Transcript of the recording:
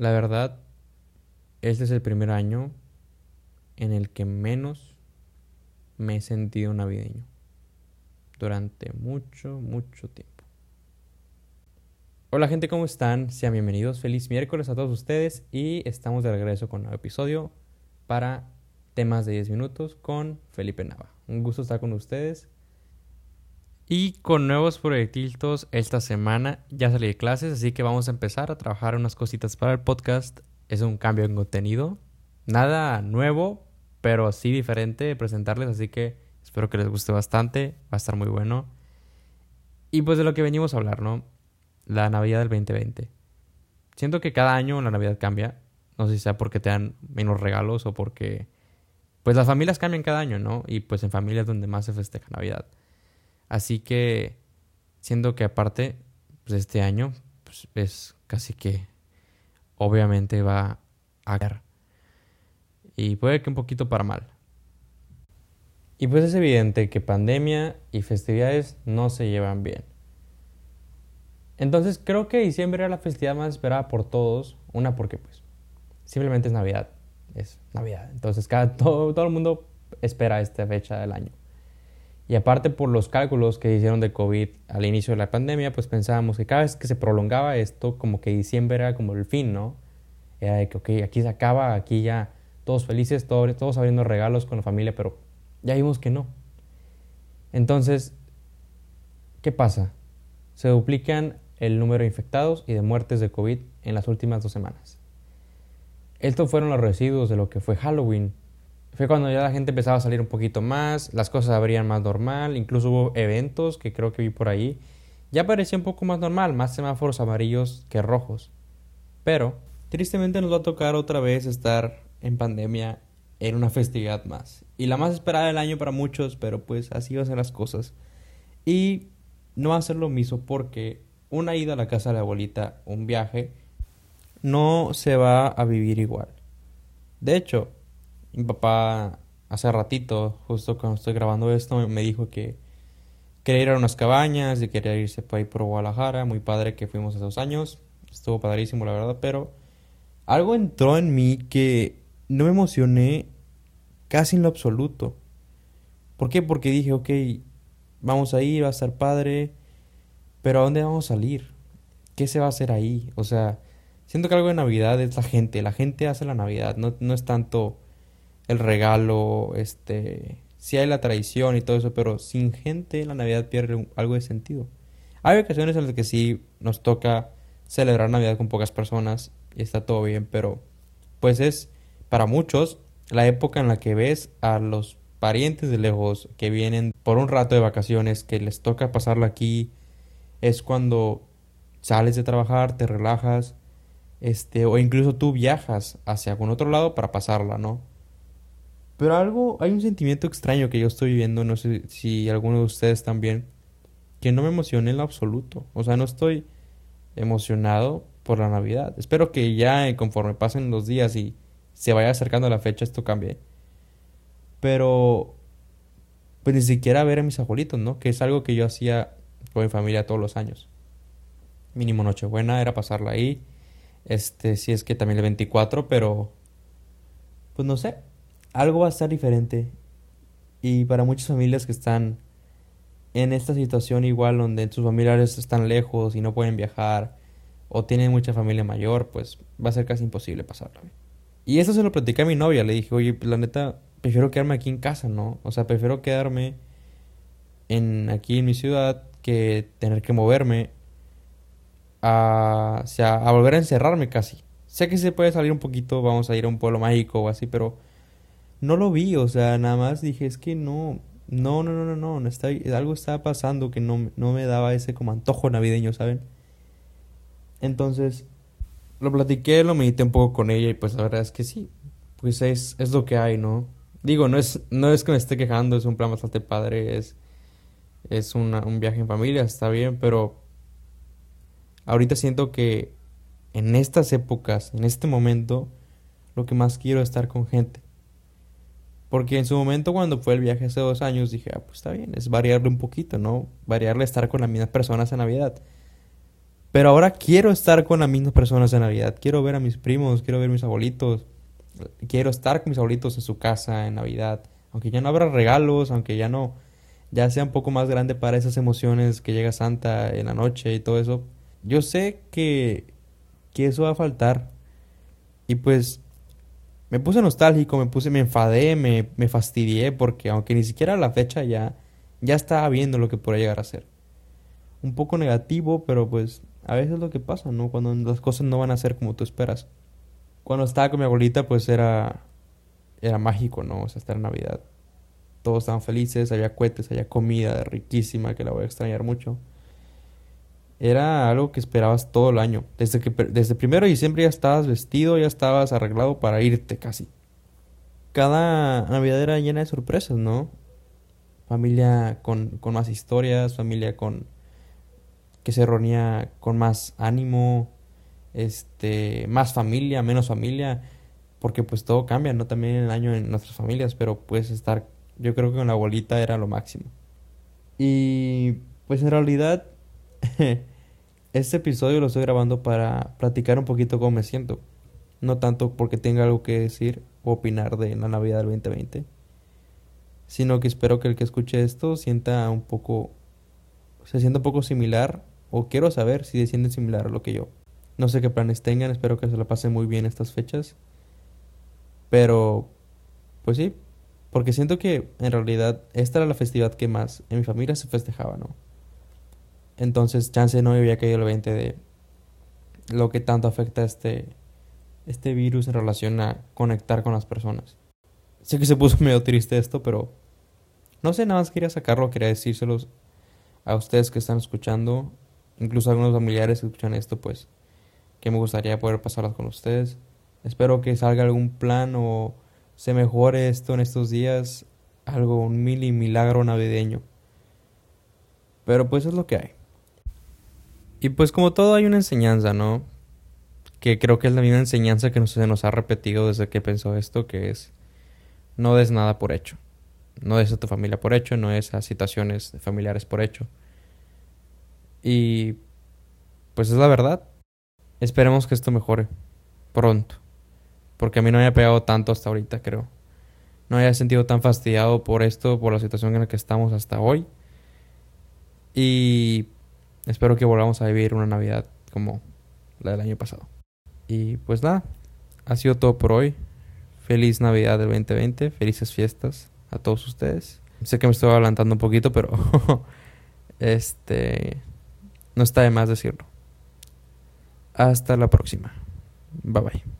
La verdad, este es el primer año en el que menos me he sentido navideño. Durante mucho, mucho tiempo. Hola gente, ¿cómo están? Sean bienvenidos. Feliz miércoles a todos ustedes y estamos de regreso con un nuevo episodio para temas de 10 minutos con Felipe Nava. Un gusto estar con ustedes. Y con nuevos proyectitos esta semana ya salí de clases, así que vamos a empezar a trabajar unas cositas para el podcast. Es un cambio en contenido. Nada nuevo, pero sí diferente presentarles, así que espero que les guste bastante. Va a estar muy bueno. Y pues de lo que venimos a hablar, ¿no? La Navidad del 2020. Siento que cada año la Navidad cambia. No sé si sea porque te dan menos regalos o porque... Pues las familias cambian cada año, ¿no? Y pues en familias donde más se festeja Navidad. Así que, siendo que aparte, pues este año pues es casi que obviamente va a caer. Y puede que un poquito para mal. Y pues es evidente que pandemia y festividades no se llevan bien. Entonces creo que diciembre era la festividad más esperada por todos. Una porque pues simplemente es Navidad. Es Navidad. Entonces cada, todo, todo el mundo espera esta fecha del año. Y aparte por los cálculos que hicieron de COVID al inicio de la pandemia, pues pensábamos que cada vez que se prolongaba esto, como que diciembre era como el fin, ¿no? Era de que, ok, aquí se acaba, aquí ya todos felices, todos, todos abriendo regalos con la familia, pero ya vimos que no. Entonces, ¿qué pasa? Se duplican el número de infectados y de muertes de COVID en las últimas dos semanas. Estos fueron los residuos de lo que fue Halloween fue cuando ya la gente empezaba a salir un poquito más, las cosas abrían más normal, incluso hubo eventos que creo que vi por ahí. Ya parecía un poco más normal, más semáforos amarillos que rojos. Pero, tristemente nos va a tocar otra vez estar en pandemia en una festividad más. Y la más esperada del año para muchos, pero pues así van a ser las cosas. Y no va a ser lo mismo porque una ida a la casa de la abuelita, un viaje, no se va a vivir igual. De hecho, mi papá hace ratito, justo cuando estoy grabando esto, me dijo que quería ir a unas cabañas y quería irse por ahí por Guadalajara. Muy padre que fuimos esos años. Estuvo padrísimo, la verdad, pero algo entró en mí que no me emocioné casi en lo absoluto. ¿Por qué? Porque dije, ok, vamos a ir, va a estar padre, pero ¿a dónde vamos a salir? ¿Qué se va a hacer ahí? O sea, siento que algo de Navidad es la gente, la gente hace la Navidad, no, no es tanto el regalo, este, sí hay la tradición y todo eso, pero sin gente la Navidad pierde algo de sentido. Hay ocasiones en las que sí nos toca celebrar Navidad con pocas personas y está todo bien, pero pues es para muchos la época en la que ves a los parientes de lejos que vienen por un rato de vacaciones, que les toca pasarlo aquí, es cuando sales de trabajar, te relajas, este, o incluso tú viajas hacia algún otro lado para pasarla, ¿no? Pero algo, hay un sentimiento extraño que yo estoy viviendo, no sé si alguno de ustedes también, que no me emociona en lo absoluto. O sea, no estoy emocionado por la Navidad. Espero que ya eh, conforme pasen los días y se vaya acercando la fecha esto cambie. Pero pues ni siquiera ver a mis abuelitos, ¿no? Que es algo que yo hacía con mi familia todos los años. Mínimo Nochebuena era pasarla ahí. Este, si es que también el 24, pero pues no sé, algo va a estar diferente. Y para muchas familias que están en esta situación igual donde sus familiares están lejos y no pueden viajar o tienen mucha familia mayor, pues va a ser casi imposible pasarla. Y eso se lo platicé a mi novia, le dije, oye, la neta, prefiero quedarme aquí en casa, ¿no? O sea, prefiero quedarme en aquí en mi ciudad que tener que moverme a, o sea, a volver a encerrarme casi. Sé que se puede salir un poquito, vamos a ir a un pueblo mágico o así, pero no lo vi, o sea, nada más dije, es que no, no, no, no, no, no, está, algo estaba pasando que no, no me daba ese como antojo navideño, ¿saben? Entonces, lo platiqué, lo medité un poco con ella y pues la verdad es que sí, pues es, es lo que hay, ¿no? Digo, no es, no es que me esté quejando, es un plan bastante padre, es, es un viaje en familia, está bien, pero ahorita siento que en estas épocas, en este momento, lo que más quiero es estar con gente. Porque en su momento cuando fue el viaje hace dos años dije, ah, pues está bien, es variarle un poquito, ¿no? Variarle estar con las mismas personas en Navidad. Pero ahora quiero estar con las mismas personas en Navidad. Quiero ver a mis primos, quiero ver a mis abuelitos. Quiero estar con mis abuelitos en su casa en Navidad. Aunque ya no habrá regalos, aunque ya no, ya sea un poco más grande para esas emociones que llega Santa en la noche y todo eso. Yo sé que, que eso va a faltar. Y pues me puse nostálgico, me puse, me enfadé, me, me fastidié porque aunque ni siquiera la fecha ya, ya estaba viendo lo que podría llegar a ser. Un poco negativo, pero pues a veces es lo que pasa, ¿no? Cuando las cosas no van a ser como tú esperas. Cuando estaba con mi abuelita, pues era, era mágico, ¿no? O sea, estar en Navidad. Todos estaban felices, había cohetes, había comida riquísima que la voy a extrañar mucho. Era algo que esperabas todo el año. Desde que desde primero de diciembre ya estabas vestido, ya estabas arreglado para irte casi. Cada Navidad era llena de sorpresas, ¿no? Familia con, con más historias, familia con que se reunía con más ánimo, este, más familia, menos familia, porque pues todo cambia, ¿no? También el año en nuestras familias, pero pues estar, yo creo que con la abuelita era lo máximo. Y pues en realidad, este episodio lo estoy grabando para platicar un poquito cómo me siento. No tanto porque tenga algo que decir o opinar de la Navidad del 2020, sino que espero que el que escuche esto sienta un poco, se sienta un poco similar o quiero saber si se similar a lo que yo. No sé qué planes tengan, espero que se la pasen muy bien estas fechas. Pero, pues sí, porque siento que en realidad esta era la festividad que más en mi familia se festejaba, ¿no? Entonces, chance no había caído el 20 de lo que tanto afecta este, este virus en relación a conectar con las personas. Sé que se puso medio triste esto, pero no sé, nada más quería sacarlo, quería decírselos a ustedes que están escuchando incluso algunos familiares que escuchan esto, pues que me gustaría poder pasarlas con ustedes. Espero que salga algún plan o se mejore esto en estos días, algo, un mil milagro navideño. Pero pues es lo que hay. Y pues como todo hay una enseñanza, ¿no? Que creo que es la misma enseñanza que se nos ha repetido desde que pensó esto, que es no des nada por hecho. No des a tu familia por hecho, no des a situaciones familiares por hecho. Y pues es la verdad. Esperemos que esto mejore pronto. Porque a mí no me ha pegado tanto hasta ahorita, creo. No haya sentido tan fastidiado por esto, por la situación en la que estamos hasta hoy. Y espero que volvamos a vivir una Navidad como la del año pasado. Y pues nada, ha sido todo por hoy. Feliz Navidad del 2020, felices fiestas a todos ustedes. Sé que me estoy adelantando un poquito, pero este no está de más decirlo. Hasta la próxima. Bye bye.